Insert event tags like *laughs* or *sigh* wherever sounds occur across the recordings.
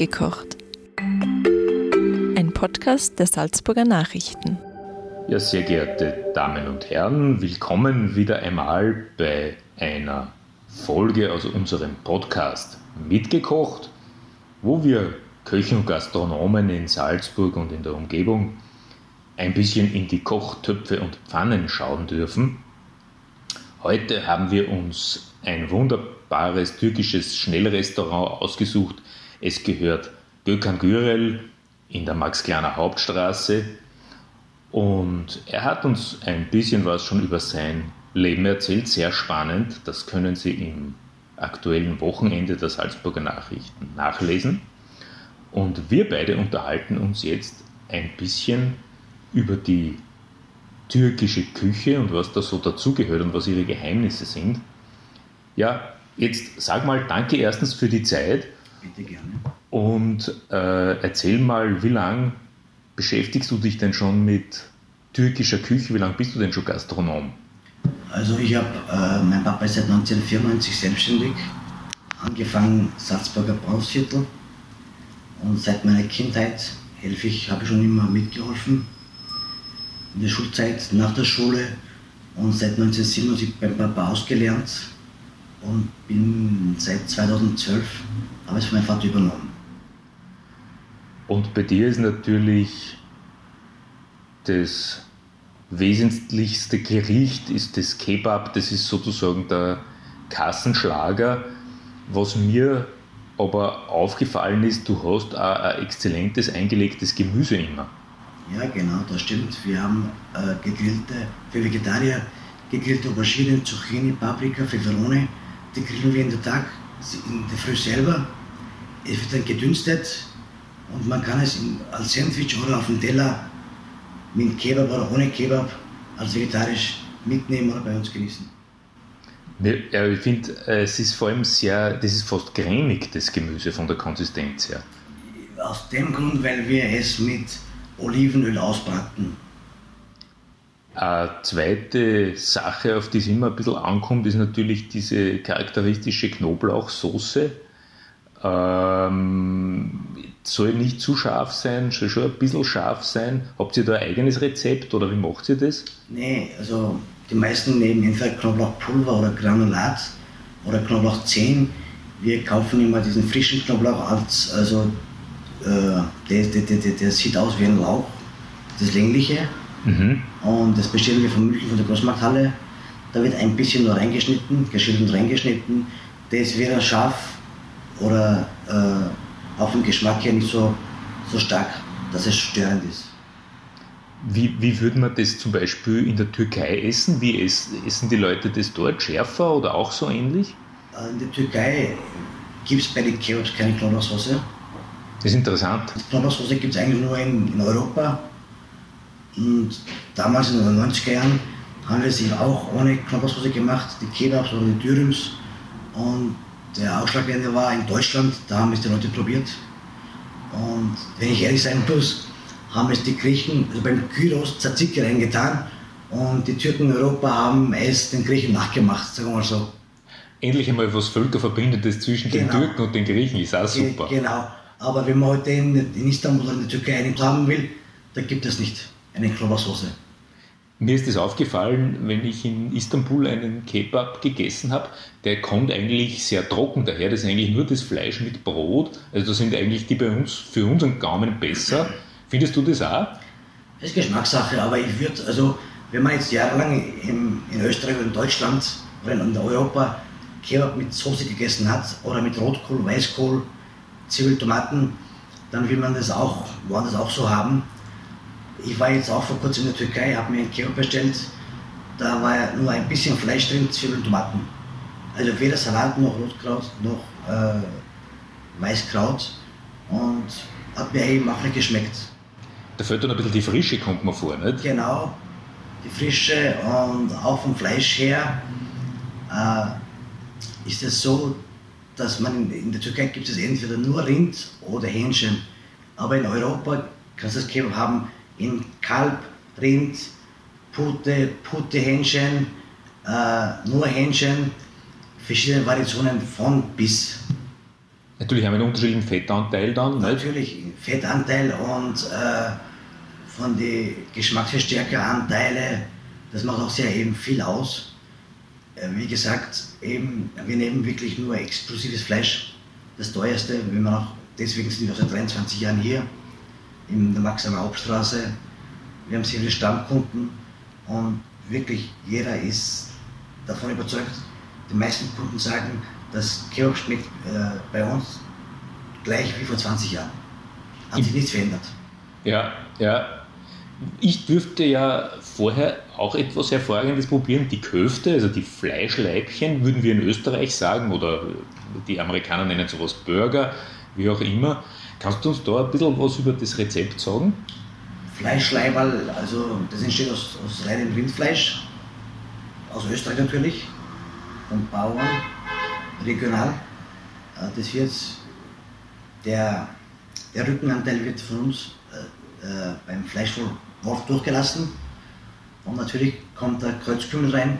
Mitgekocht. Ein Podcast der Salzburger Nachrichten. Ja, sehr geehrte Damen und Herren, willkommen wieder einmal bei einer Folge aus unserem Podcast Mitgekocht, wo wir Köchen und Gastronomen in Salzburg und in der Umgebung ein bisschen in die Kochtöpfe und Pfannen schauen dürfen. Heute haben wir uns ein wunderbares türkisches Schnellrestaurant ausgesucht. Es gehört Gökhan Gürel in der Max-Kleiner Hauptstraße und er hat uns ein bisschen was schon über sein Leben erzählt, sehr spannend. Das können Sie im aktuellen Wochenende der Salzburger Nachrichten nachlesen. Und wir beide unterhalten uns jetzt ein bisschen über die türkische Küche und was da so dazugehört und was ihre Geheimnisse sind. Ja, jetzt sag mal danke erstens für die Zeit. Bitte gerne. Und äh, erzähl mal, wie lange beschäftigst du dich denn schon mit türkischer Küche? Wie lange bist du denn schon Gastronom? Also ich habe, äh, mein Papa ist seit 1994 selbstständig, angefangen Salzburger Brausviertel und seit meiner Kindheit helfe ich, habe ich schon immer mitgeholfen. In der Schulzeit, nach der Schule und seit 1997 beim Papa ausgelernt und bin seit 2012, habe ich von meinem Vater übernommen. Und bei dir ist natürlich das wesentlichste Gericht ist das Kebab, das ist sozusagen der Kassenschlager. Was mir aber aufgefallen ist, du hast auch ein exzellentes eingelegtes Gemüse immer. Ja, genau, das stimmt. Wir haben äh, gegrillte, für Vegetarier gegrillte Auberginen, Zucchini, Paprika, Pfefferone. Die grillen wir in der Tag, in der Früh selber. Es wird dann gedünstet und man kann es als Sandwich oder auf dem Teller mit Kebab oder ohne Kebab als vegetarisch mitnehmen oder bei uns genießen. Ja, ich finde, es ist vor allem sehr, das ist fast cremig, das Gemüse von der Konsistenz her. Aus dem Grund, weil wir es mit Olivenöl ausbraten. Eine zweite Sache, auf die es immer ein bisschen ankommt, ist natürlich diese charakteristische Knoblauchsoße. Ähm, soll nicht zu scharf sein, soll schon ein bisschen scharf sein. Habt ihr da ein eigenes Rezept oder wie macht ihr das? Nee, also die meisten nehmen entweder Knoblauchpulver oder Granulat oder Knoblauchzehen. Wir kaufen immer diesen frischen Knoblauch als, also äh, der, der, der, der, sieht aus wie ein Lauch, das längliche. Mhm. Und das bestellen wir von München von der Großmarkthalle. Da wird ein bisschen nur reingeschnitten, geschnitten und reingeschnitten. Der ist weder scharf oder äh, auch vom Geschmack her nicht so, so stark, dass es störend ist. Wie, wie würde man das zum Beispiel in der Türkei essen? Wie essen, die Leute das dort? Schärfer oder auch so ähnlich? Äh, in der Türkei gibt es bei den Kebabs keine Knoblauchsoße. Das ist interessant. Knoblauchsoße gibt es eigentlich nur in, in, Europa. Und damals in den 90er Jahren haben wir sie auch ohne Knoblauchsoße gemacht, die Kebabs oder die Dürüms. Und der Ausschlaggebende war in Deutschland, da haben es die Leute probiert. Und wenn ich ehrlich sein muss, haben es die Griechen, also beim Gyros Tzatziki reingetan und die Türken in Europa haben es den Griechen nachgemacht, sagen wir mal so. Endlich einmal was Völkerverbindendes zwischen genau. den Türken und den Griechen ist auch super. Genau, aber wenn man heute in, in Istanbul oder in der Türkei einen haben will, da gibt es nicht eine Knoblauchsoße. Mir ist es aufgefallen, wenn ich in Istanbul einen Kebab gegessen habe, der kommt eigentlich sehr trocken daher. Das ist eigentlich nur das Fleisch mit Brot. Also da sind eigentlich die bei uns für unseren Gaumen besser. Findest du das auch? Das ist Geschmackssache, aber ich würde, also wenn man jetzt jahrelang in, in Österreich oder in Deutschland oder in Europa Kebab mit Soße gegessen hat oder mit Rotkohl, Weißkohl, Zwiebel, Tomaten, dann will man das auch woanders auch so haben. Ich war jetzt auch vor kurzem in der Türkei, habe mir ein Kebab bestellt, da war nur ein bisschen Fleisch drin, Zwiebeln, Tomaten. Also weder Salat noch Rotkraut noch äh, Weißkraut und hat mir eben auch nicht geschmeckt. Da fällt dann ein bisschen die Frische, kommt man vor, nicht? Genau, die Frische und auch vom Fleisch her äh, ist es so, dass man in der Türkei gibt es entweder nur Rind oder Hähnchen, aber in Europa kannst du das Kebab haben in Kalb, Rind, Pute, Pute Hähnchen, äh, nur Hähnchen, verschiedene Variationen von bis. Natürlich haben wir einen unterschiedlichen Fettanteil dann. Nicht? Natürlich Fettanteil und äh, von den Geschmacksverstärkeranteile, das macht auch sehr eben viel aus. Äh, wie gesagt, eben, wir nehmen wirklich nur exklusives Fleisch, das teuerste, wenn man auch, deswegen sind wir seit 23 Jahren hier in der Maxamer Hauptstraße. Wir haben sehr viele Stammkunden und wirklich jeder ist davon überzeugt. Die meisten Kunden sagen, das Kebab schmeckt äh, bei uns gleich wie vor 20 Jahren. Hat sich nichts verändert. Ja, ja. Ich dürfte ja vorher auch etwas Hervorragendes probieren. Die Köfte, also die Fleischleibchen, würden wir in Österreich sagen, oder die Amerikaner nennen sowas Burger, wie auch immer. Kannst du uns da ein bisschen was über das Rezept sagen? Fleischleiberl, also das entsteht aus, aus reinem Rindfleisch, aus Österreich natürlich, von Bauern, regional. Äh, das wird, der, der Rückenanteil wird von uns äh, äh beim Fleischwolf durchgelassen. Und natürlich kommt der Kreuzkümmel rein,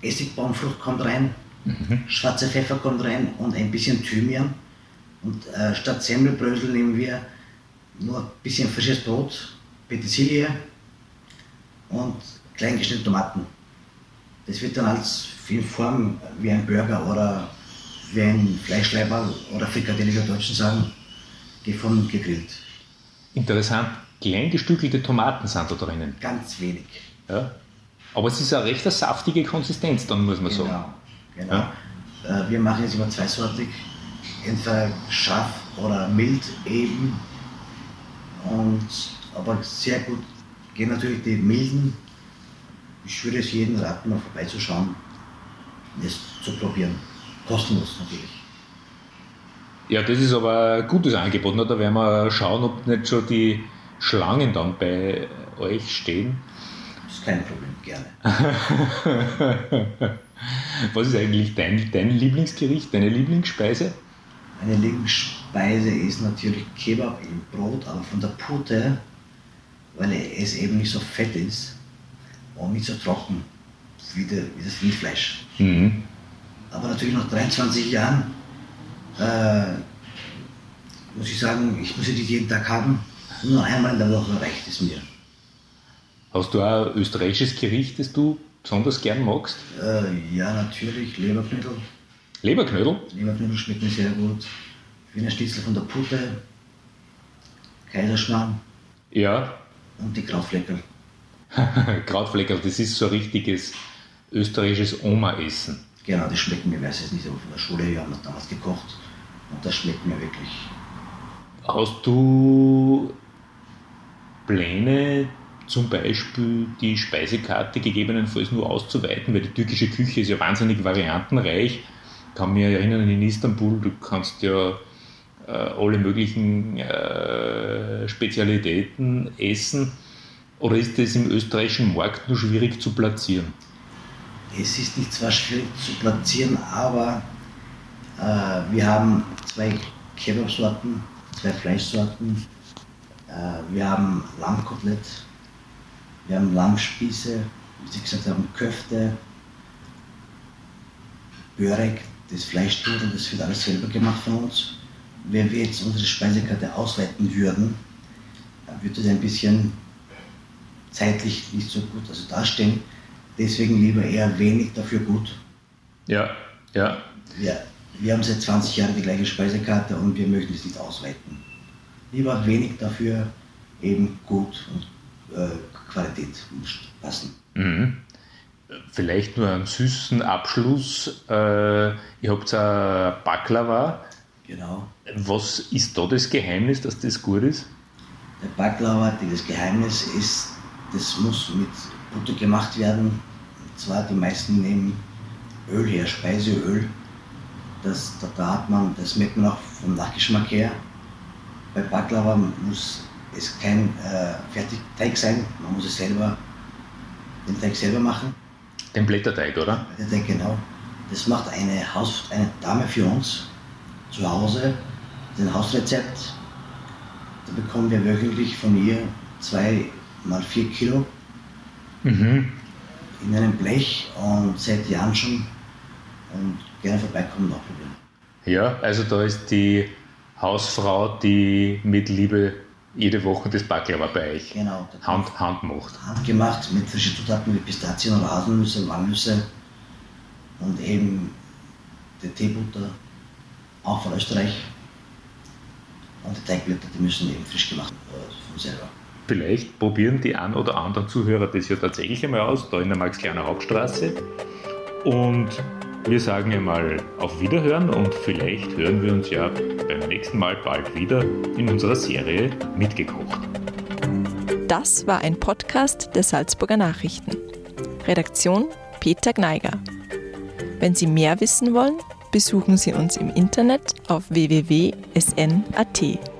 Essigbaumfrucht kommt rein, mhm. schwarzer Pfeffer kommt rein und ein bisschen Thymian. Und äh, statt Semmelbrösel nehmen wir nur ein bisschen frisches Brot, Petersilie und klein geschnittene Tomaten. Das wird dann als in Form wie ein Burger oder wie ein Fleischleiber oder Frikadelle, wie wir Deutschen sagen, gefunden und gegrillt. Interessant. Kleingestückelte Tomaten sind da drinnen. Ganz wenig. Ja. Aber es ist eine recht saftige Konsistenz, dann muss man genau, sagen. Genau. Ja. Äh, wir machen jetzt immer zweisortig. Entweder scharf oder mild eben. Und, aber sehr gut gehen natürlich die milden. Ich würde es jedem raten, mal vorbeizuschauen das zu probieren. Kostenlos natürlich. Ja, das ist aber ein gutes Angebot. Da werden wir schauen, ob nicht schon die Schlangen dann bei euch stehen. Das ist kein Problem, gerne. *laughs* Was ist eigentlich dein, dein Lieblingsgericht, deine Lieblingsspeise? Meine Lieblingsspeise ist natürlich Kebab im Brot, aber von der Pute, weil es eben nicht so fett ist und nicht so trocken wie, der, wie das Rindfleisch. Mhm. Aber natürlich nach 23 Jahren äh, muss ich sagen, ich muss nicht jeden Tag haben. Nur einmal in der Woche reicht es mir. Hast du auch ein österreichisches Gericht, das du besonders gern magst? Äh, ja, natürlich. Leberknödel. Leberknödel? Leberknödel schmeckt mir sehr gut. Wiener Stitzel von der Putte. Kaiserschmarrn. Ja. Und die Krautfleckerl. *laughs* Krautfleckerl, das ist so ein richtiges österreichisches Oma-Essen. Genau, das schmeckt mir, ich weiß es nicht, aber von der Schule her haben wir damals gekocht und das schmeckt mir wirklich. Hast du Pläne, zum Beispiel die Speisekarte gegebenenfalls nur auszuweiten, weil die türkische Küche ist ja wahnsinnig variantenreich. Kann mich erinnern, in Istanbul, du kannst ja äh, alle möglichen äh, Spezialitäten essen. Oder ist das im österreichischen Markt nur schwierig zu platzieren? Es ist nicht zwar schwierig zu platzieren, aber äh, wir haben zwei Kebabsorten, zwei Fleischsorten. Äh, wir haben Lammkotelett, wir haben Lammspieße, wie Sie gesagt haben, Köfte, Börek, das Fleischtuch das wird alles selber gemacht von uns. Wenn wir jetzt unsere Speisekarte ausweiten würden, dann würde es ein bisschen zeitlich nicht so gut also dastehen. Deswegen lieber eher wenig, dafür gut. Ja, ja. Wir, wir haben seit 20 Jahren die gleiche Speisekarte und wir möchten es nicht ausweiten. Lieber wenig, dafür eben gut und äh, Qualität muss passen. Mhm. Vielleicht nur einen süßen Abschluss. Äh, ihr habt ein Baklava. Genau. Was ist da das Geheimnis, dass das gut ist? Der Baklava, das Geheimnis ist, das muss mit Butter gemacht werden. Und zwar die meisten nehmen Öl her, Speiseöl. Das, da, da hat man, das merkt man auch vom Nachgeschmack her. Bei Baklava muss es kein äh, Fertigteig sein, man muss es selber, den Teig selber machen. Den Blätterteig, oder? Den Teig, genau. Das macht eine, Haus, eine Dame für uns zu Hause, den Hausrezept. Da bekommen wir wöchentlich von ihr zwei mal vier Kilo mhm. in einem Blech und seit Jahren schon und gerne vorbeikommen und auch probieren. Ja, also da ist die Hausfrau, die mit Liebe jede Woche das Baklava bei euch Genau. Hand, handmacht. Handgemacht mit frischen Zutaten wie Pistazien oder Haselnüsse, Walnüsse und eben die Teebutter, auch von Österreich. Und die Teigblätter, die müssen eben frisch gemacht äh, von selber. Vielleicht probieren die ein oder anderen Zuhörer das ja tatsächlich einmal aus, da in der Max-Kleiner Hauptstraße. Und wir sagen einmal auf Wiederhören und vielleicht hören wir uns ja beim nächsten Mal bald wieder in unserer Serie Mitgekocht. Das war ein Podcast der Salzburger Nachrichten. Redaktion Peter Gneiger. Wenn Sie mehr wissen wollen, besuchen Sie uns im Internet auf www.sn.at.